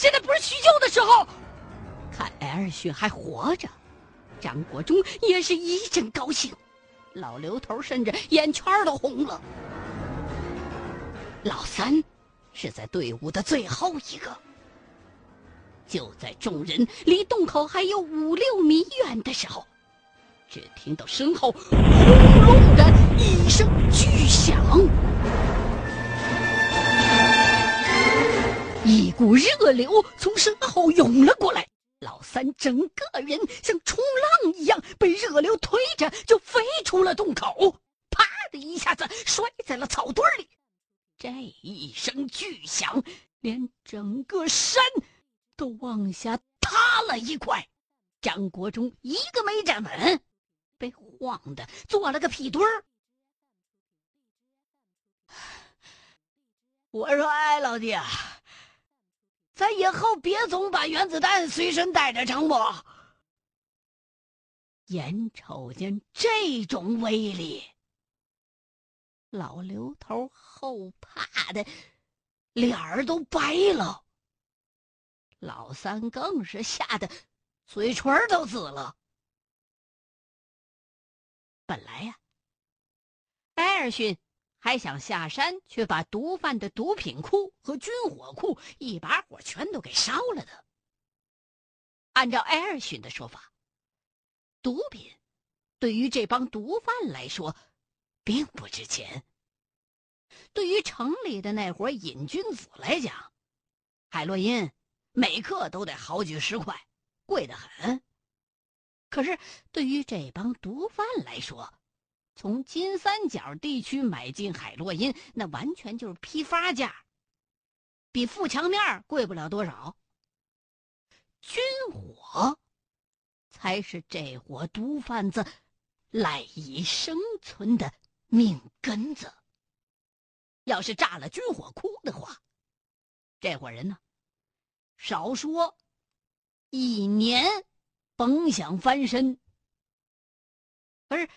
现在不是叙旧的时候。看艾尔逊还活着，张国忠也是一阵高兴，老刘头甚至眼圈都红了。老三是在队伍的最后一个。就在众人离洞口还有五六米远的时候，只听到身后轰隆的一声巨响，一股热流从身后涌了过来。老三整个人像冲浪一样被热流推着，就飞出了洞口，啪的一下子摔在了草堆里。这一声巨响，连整个山都往下塌了一块。张国忠一个没站稳，被晃的做了个屁墩儿。我说：“哎，老弟啊，咱以后别总把原子弹随身带着，成不？”眼瞅见这种威力。老刘头后怕的脸儿都白了，老三更是吓得嘴唇都紫了。本来呀，艾尔逊还想下山去把毒贩的毒品库和军火库一把火全都给烧了的。按照艾尔逊的说法，毒品对于这帮毒贩来说。并不值钱。对于城里的那伙瘾君子来讲，海洛因每克都得好几十块，贵得很。可是对于这帮毒贩来说，从金三角地区买进海洛因，那完全就是批发价，比富强面贵不了多少。军火才是这伙毒贩子赖以生存的。命根子，要是炸了军火库的话，这伙人呢，少说一年甭想翻身。可是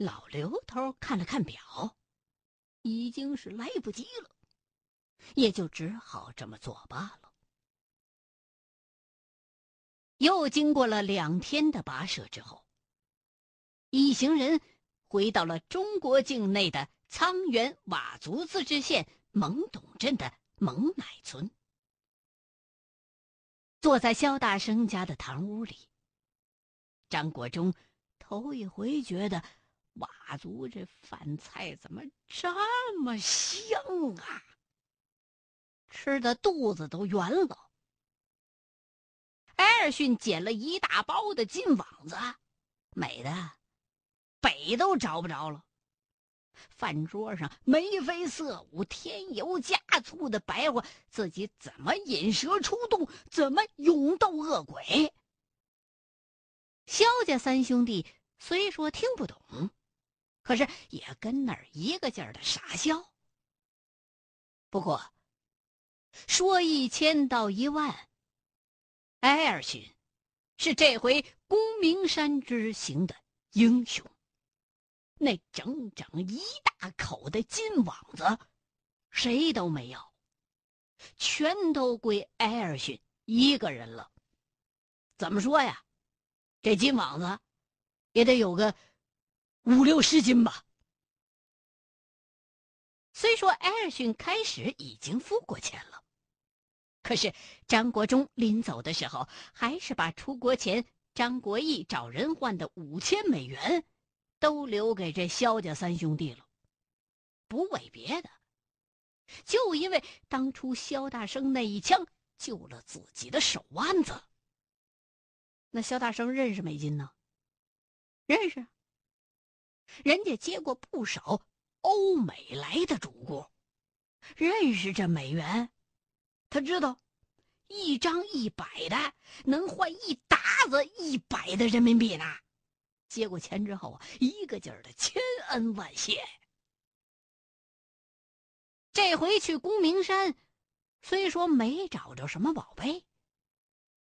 老刘头看了看表，已经是来不及了，也就只好这么做罢了。又经过了两天的跋涉之后，一行人。回到了中国境内的沧源佤族自治县蒙董镇的蒙乃村，坐在肖大生家的堂屋里，张国忠头一回觉得佤族这饭菜怎么这么香啊！吃的肚子都圆了。艾尔逊捡了一大包的金网子，美的。北都找不着了。饭桌上眉飞色舞、添油加醋的白话，自己怎么引蛇出洞，怎么勇斗恶鬼。萧家三兄弟虽说听不懂，可是也跟那儿一个劲儿的傻笑。不过，说一千道一万，艾尔逊是这回公明山之行的英雄。那整整一大口的金网子，谁都没要，全都归艾尔逊一个人了。怎么说呀？这金网子也得有个五六十斤吧。虽说艾尔逊开始已经付过钱了，可是张国忠临走的时候，还是把出国前张国义找人换的五千美元。都留给这萧家三兄弟了，不为别的，就因为当初萧大生那一枪救了自己的手腕子。那萧大生认识美金呢？认识，人家接过不少欧美来的主顾，认识这美元，他知道一张一百的能换一沓子一百的人民币呢。接过钱之后啊，一个劲儿的千恩万谢。这回去公明山，虽说没找着什么宝贝，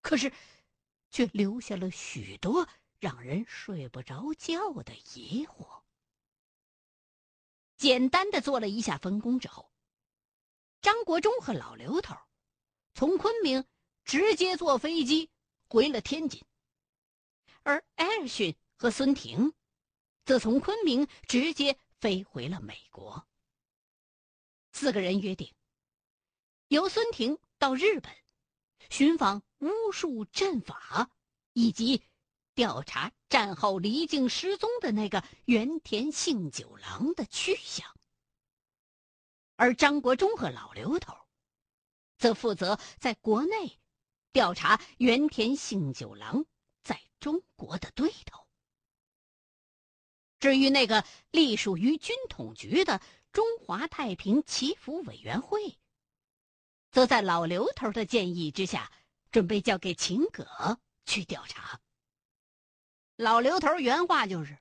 可是却留下了许多让人睡不着觉的疑惑。简单的做了一下分工之后，张国忠和老刘头从昆明直接坐飞机回了天津，而艾尔逊和孙婷则从昆明直接飞回了美国。四个人约定，由孙婷到日本寻访巫术阵法，以及调查战后离境失踪的那个原田幸九郎的去向。而张国忠和老刘头，则负责在国内调查原田幸九郎在中国的对头。至于那个隶属于军统局的中华太平祈福委员会，则在老刘头的建议之下，准备交给秦葛去调查。老刘头原话就是：“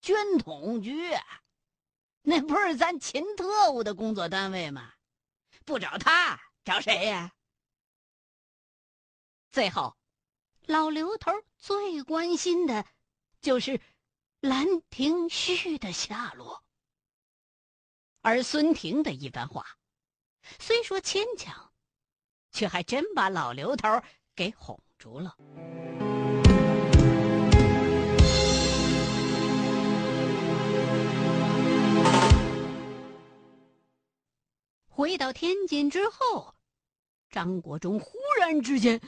军统局。”那不是咱秦特务的工作单位吗？不找他找谁呀？最后，老刘头最关心的，就是兰亭序的下落。而孙婷的一番话，虽说牵强，却还真把老刘头给哄住了。回到天津之后，张国忠忽然之间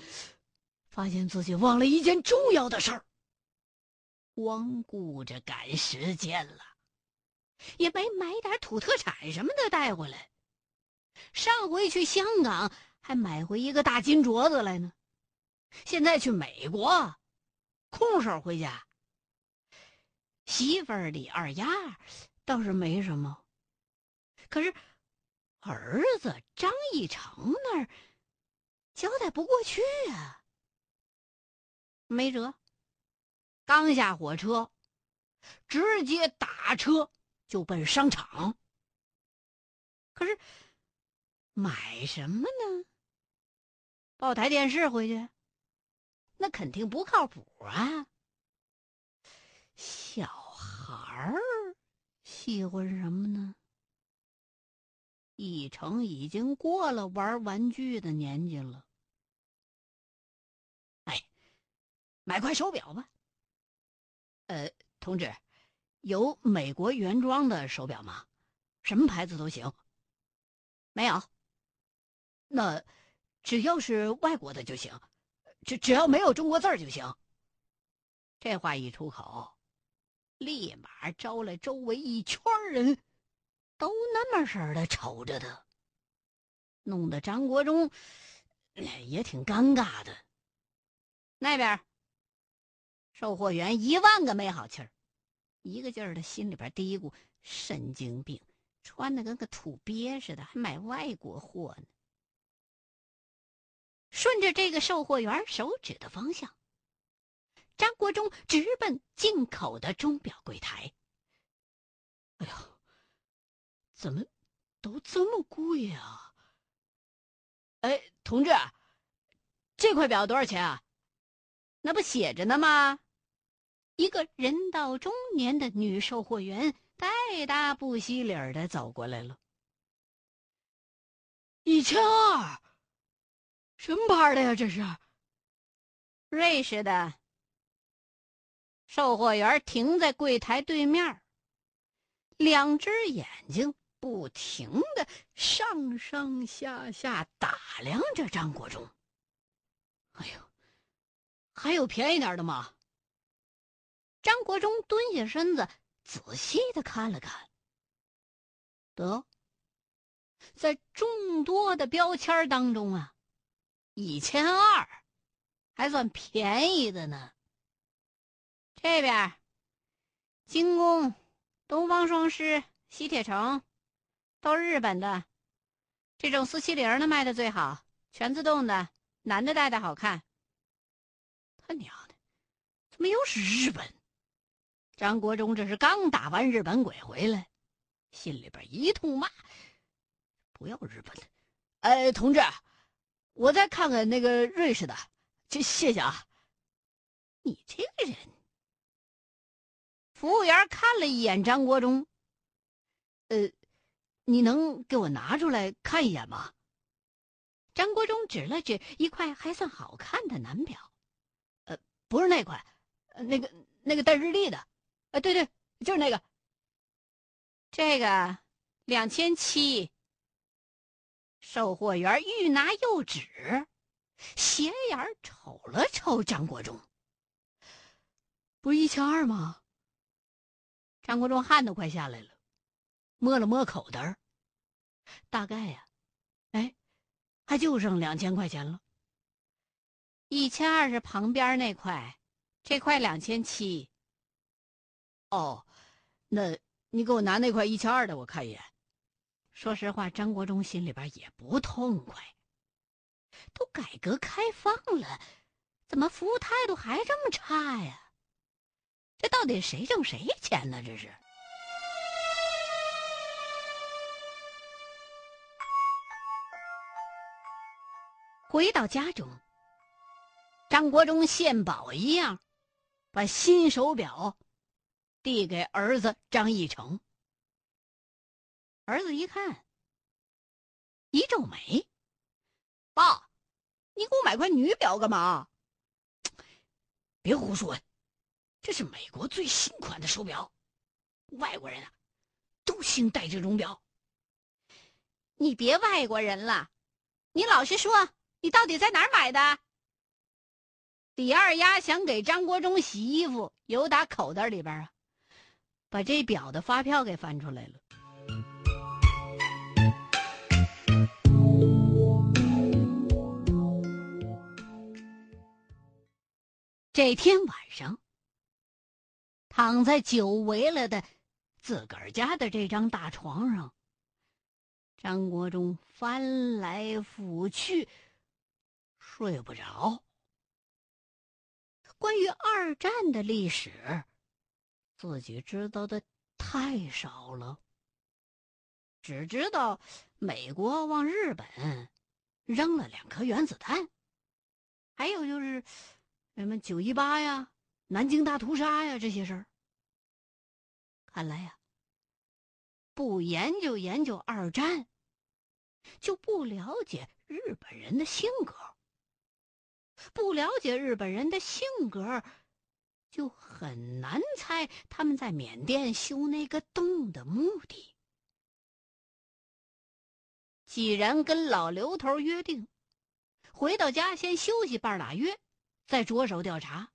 发现自己忘了一件重要的事儿，光顾着赶时间了，也没买点土特产什么的带回来。上回去香港还买回一个大金镯子来呢，现在去美国，空手回家。媳妇儿李二丫倒是没什么，可是。儿子张义成那儿交代不过去啊，没辙，刚下火车，直接打车就奔商场。可是买什么呢？抱台电视回去，那肯定不靠谱啊。小孩儿喜欢什么呢？一成已经过了玩玩具的年纪了。哎，买块手表吧。呃，同志，有美国原装的手表吗？什么牌子都行。没有。那只要是外国的就行，只只要没有中国字儿就行。这话一出口，立马招来周围一圈人。都那么式儿的瞅着他，弄得张国忠也挺尴尬的。那边售货员一万个没好气儿，一个劲儿的心里边嘀咕：神经病，穿的跟个土鳖似的，还买外国货呢。顺着这个售货员手指的方向，张国忠直奔进口的钟表柜台。哎呀！怎么，都这么贵啊？哎，同志，这块表多少钱啊？那不写着呢吗？一个人到中年的女售货员带大不惜理儿的走过来了。一千二，什么牌的呀？这是瑞士的。售货员停在柜台对面，两只眼睛。不停的上上下下打量着张国忠。哎呦，还有便宜点的吗？张国忠蹲下身子，仔细的看了看。得，在众多的标签当中啊，一千二还算便宜的呢。这边，精工、东方双狮、西铁城。都是日本的，这种四七零的卖的最好，全自动的，男的戴的好看。他娘的，怎么又是日本？张国忠这是刚打完日本鬼回来，心里边一通骂：“不要日本的！”哎，同志，我再看看那个瑞士的，就谢谢啊。你这个人，服务员看了一眼张国忠，呃。你能给我拿出来看一眼吗？张国忠指了指一块还算好看的男表，呃，不是那块，那个那个带日历的，啊，对对，就是那个。这个两千七。售货员欲拿又止，斜眼瞅了瞅张国忠，不是一千二吗？张国忠汗都快下来了，摸了摸口袋，大概呀，哎。还就剩两千块钱了。一千二是旁边那块，这块两千七。哦，那你给我拿那块一千二的，我看一眼。说实话，张国忠心里边也不痛快。都改革开放了，怎么服务态度还这么差呀？这到底谁挣谁钱呢？这是。回到家中，张国忠献宝一样，把新手表递给儿子张义成。儿子一看，一皱眉：“爸，你给我买块女表干嘛？别胡说，这是美国最新款的手表，外国人啊都兴戴这种表。你别外国人了，你老实说。”你到底在哪儿买的？李二丫想给张国忠洗衣服，由打口袋里边啊，把这表的发票给翻出来了。这天晚上，躺在久违了的自个儿家的这张大床上，张国忠翻来覆去。睡不着。关于二战的历史，自己知道的太少了。只知道美国往日本扔了两颗原子弹，还有就是什么九一八呀、南京大屠杀呀这些事儿。看来呀，不研究研究二战，就不了解日本人的性格。不了解日本人的性格，就很难猜他们在缅甸修那个洞的目的。既然跟老刘头约定，回到家先休息半拉月，再着手调查。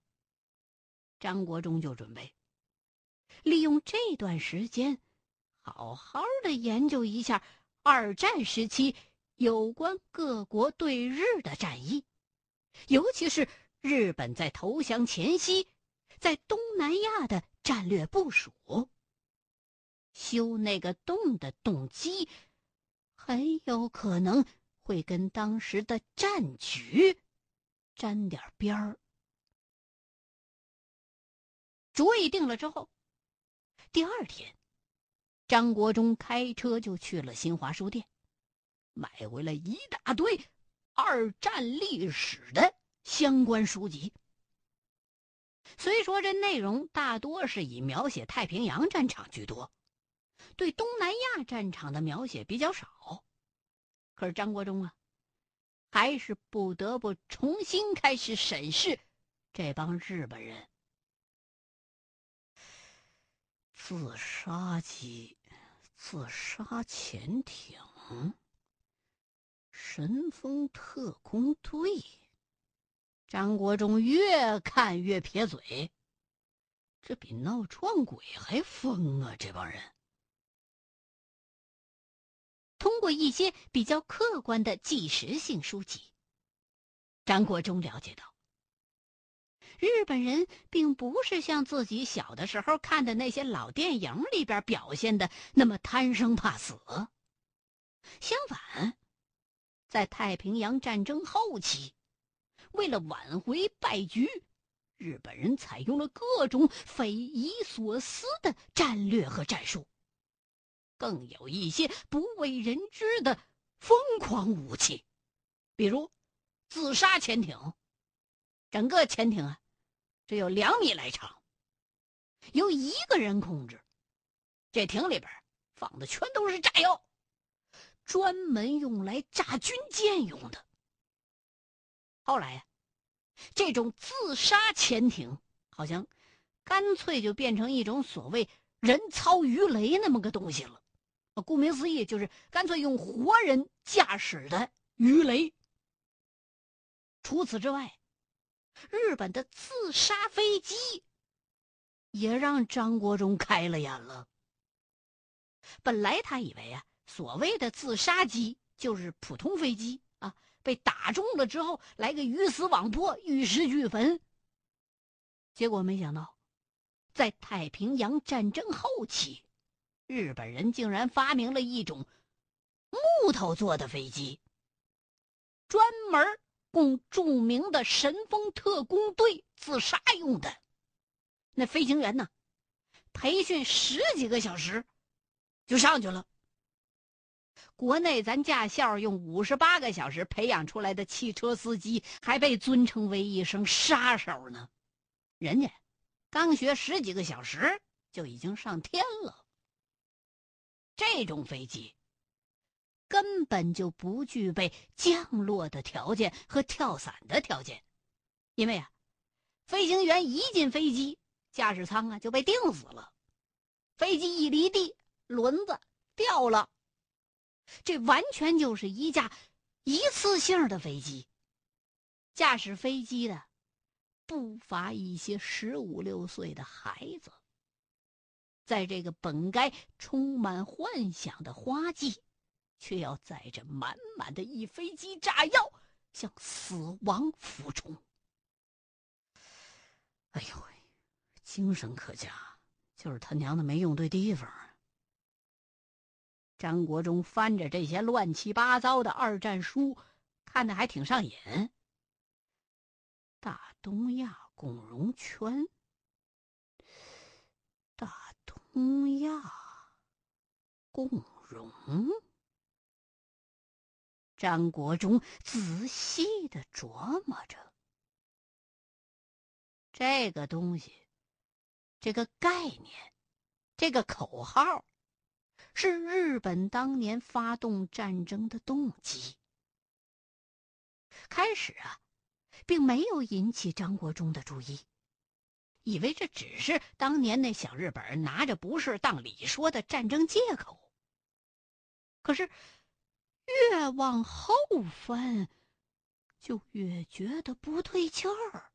张国忠就准备利用这段时间，好好的研究一下二战时期有关各国对日的战役。尤其是日本在投降前夕，在东南亚的战略部署，修那个洞的动机，很有可能会跟当时的战局沾点边儿。主意定了之后，第二天，张国忠开车就去了新华书店，买回来一大堆。二战历史的相关书籍，虽说这内容大多是以描写太平洋战场居多，对东南亚战场的描写比较少，可是张国忠啊，还是不得不重新开始审视这帮日本人。自杀机、自杀潜艇。神风特工队，张国忠越看越撇嘴，这比闹撞鬼还疯啊！这帮人通过一些比较客观的纪实性书籍，张国忠了解到，日本人并不是像自己小的时候看的那些老电影里边表现的那么贪生怕死，相反。在太平洋战争后期，为了挽回败局，日本人采用了各种匪夷所思的战略和战术，更有一些不为人知的疯狂武器，比如自杀潜艇。整个潜艇啊，只有两米来长，由一个人控制，这艇里边放的全都是炸药。专门用来炸军舰用的。后来呀，这种自杀潜艇好像干脆就变成一种所谓人操鱼雷那么个东西了。顾名思义，就是干脆用活人驾驶的鱼雷。除此之外，日本的自杀飞机也让张国忠开了眼了。本来他以为啊，所谓的自杀机就是普通飞机啊，被打中了之后来个鱼死网破、玉石俱焚。结果没想到，在太平洋战争后期。日本人竟然发明了一种木头做的飞机，专门供著名的神风特工队自杀用的。那飞行员呢，培训十几个小时就上去了。国内咱驾校用五十八个小时培养出来的汽车司机，还被尊称为一声杀手呢。人家刚学十几个小时就已经上天了。这种飞机根本就不具备降落的条件和跳伞的条件，因为啊，飞行员一进飞机，驾驶舱啊就被定死了。飞机一离地，轮子掉了，这完全就是一架一次性的飞机。驾驶飞机的不乏一些十五六岁的孩子。在这个本该充满幻想的花季，却要载着满满的一飞机炸药向死亡俯冲。哎呦喂，精神可嘉，就是他娘的没用对地方。张国忠翻着这些乱七八糟的二战书，看的还挺上瘾。大东亚共荣圈。大东亚共荣。张国忠仔细的琢磨着，这个东西，这个概念，这个口号，是日本当年发动战争的动机。开始啊，并没有引起张国忠的注意。以为这只是当年那小日本拿着不是当理说的战争借口。可是，越往后翻，就越觉得不对劲儿。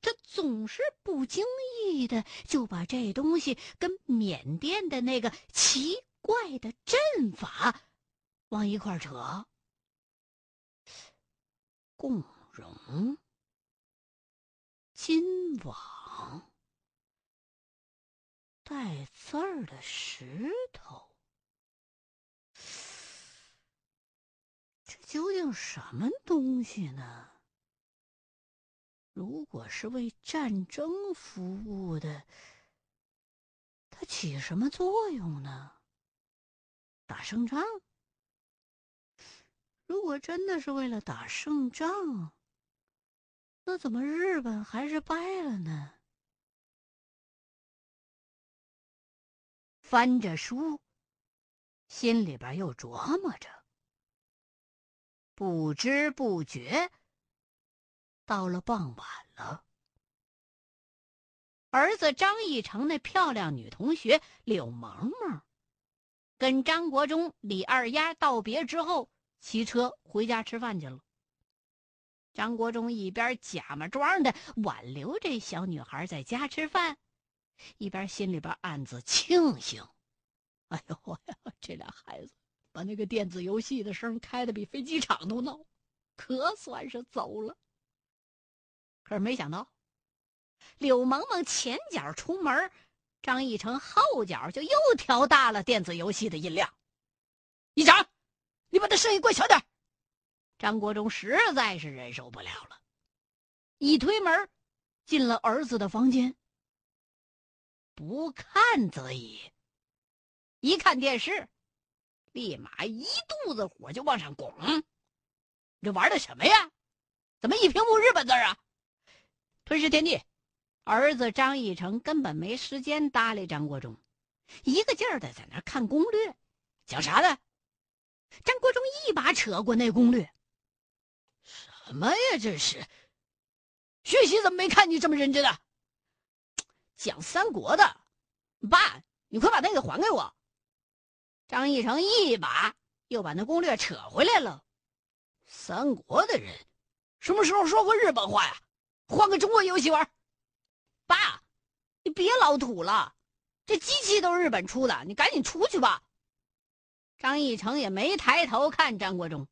他总是不经意的就把这东西跟缅甸的那个奇怪的阵法往一块扯。共荣。金网，带刺儿的石头，这究竟什么东西呢？如果是为战争服务的，它起什么作用呢？打胜仗？如果真的是为了打胜仗？那怎么日本还是败了呢？翻着书，心里边又琢磨着。不知不觉，到了傍晚了。儿子张义成那漂亮女同学柳萌萌，跟张国忠、李二丫道别之后，骑车回家吃饭去了。张国忠一边假模装的挽留这小女孩在家吃饭，一边心里边暗自庆幸：“哎呦我呀，这俩孩子把那个电子游戏的声开的比飞机场都闹，可算是走了。”可是没想到，柳萌萌前脚出门，张义成后脚就又调大了电子游戏的音量。一长，你把那声音关小点。张国忠实在是忍受不了了，一推门，进了儿子的房间。不看则已，一看电视，立马一肚子火就往上拱。你这玩的什么呀？怎么一屏幕日本字啊？吞噬天地，儿子张义成根本没时间搭理张国忠，一个劲儿的在那看攻略，讲啥呢？张国忠一把扯过那攻略。什么呀？这是学习怎么没看你这么认真啊？讲三国的，爸，你快把那个还给我。张义成一把又把那攻略扯回来了。三国的人什么时候说过日本话呀？换个中国游戏玩。爸，你别老土了，这机器都是日本出的，你赶紧出去吧。张义成也没抬头看张国忠，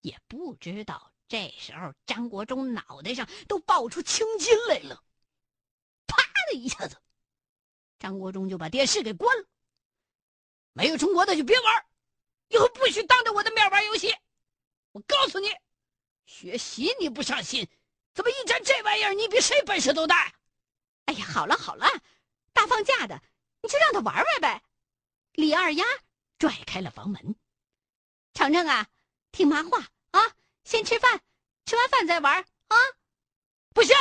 也不知道这时候张国忠脑袋上都爆出青筋来了。啪的一下子，张国忠就把电视给关了。没有中国的就别玩，以后不许当着我的面玩游戏。我告诉你，学习你不上心，怎么一沾这玩意儿，你比谁本事都大？哎呀，好了好了，大放假的，你就让他玩玩呗。李二丫拽开了房门，程程啊，听妈话啊，先吃饭，吃完饭再玩啊。不行！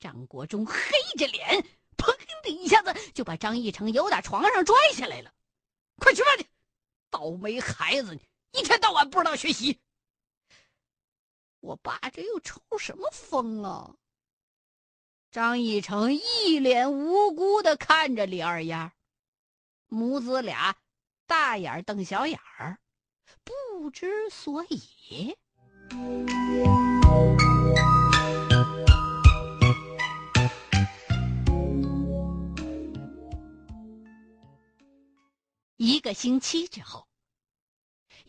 张国忠黑着脸，砰的一下子就把张义成由打床上拽下来了。快吃饭去！倒霉孩子，一天到晚不知道学习。我爸这又抽什么风啊？张义成一脸无辜的看着李二丫，母子俩大眼瞪小眼儿，不知所以。一个星期之后，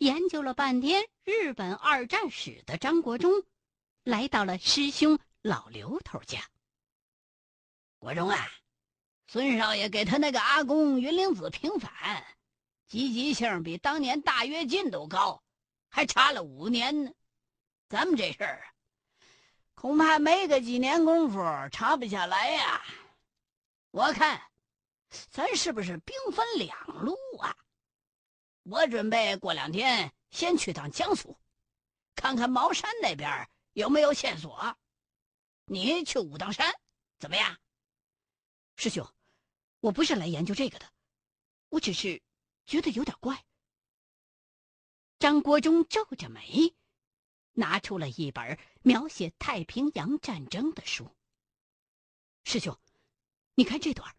研究了半天日本二战史的张国忠，来到了师兄老刘头家。国忠啊，孙少爷给他那个阿公云灵子平反，积极性比当年大跃进都高，还差了五年呢。咱们这事儿，恐怕没个几年功夫查不下来呀。我看。咱是不是兵分两路啊？我准备过两天先去趟江苏，看看茅山那边有没有线索。你去武当山，怎么样？师兄，我不是来研究这个的，我只是觉得有点怪。张国忠皱着眉，拿出了一本描写太平洋战争的书。师兄，你看这段。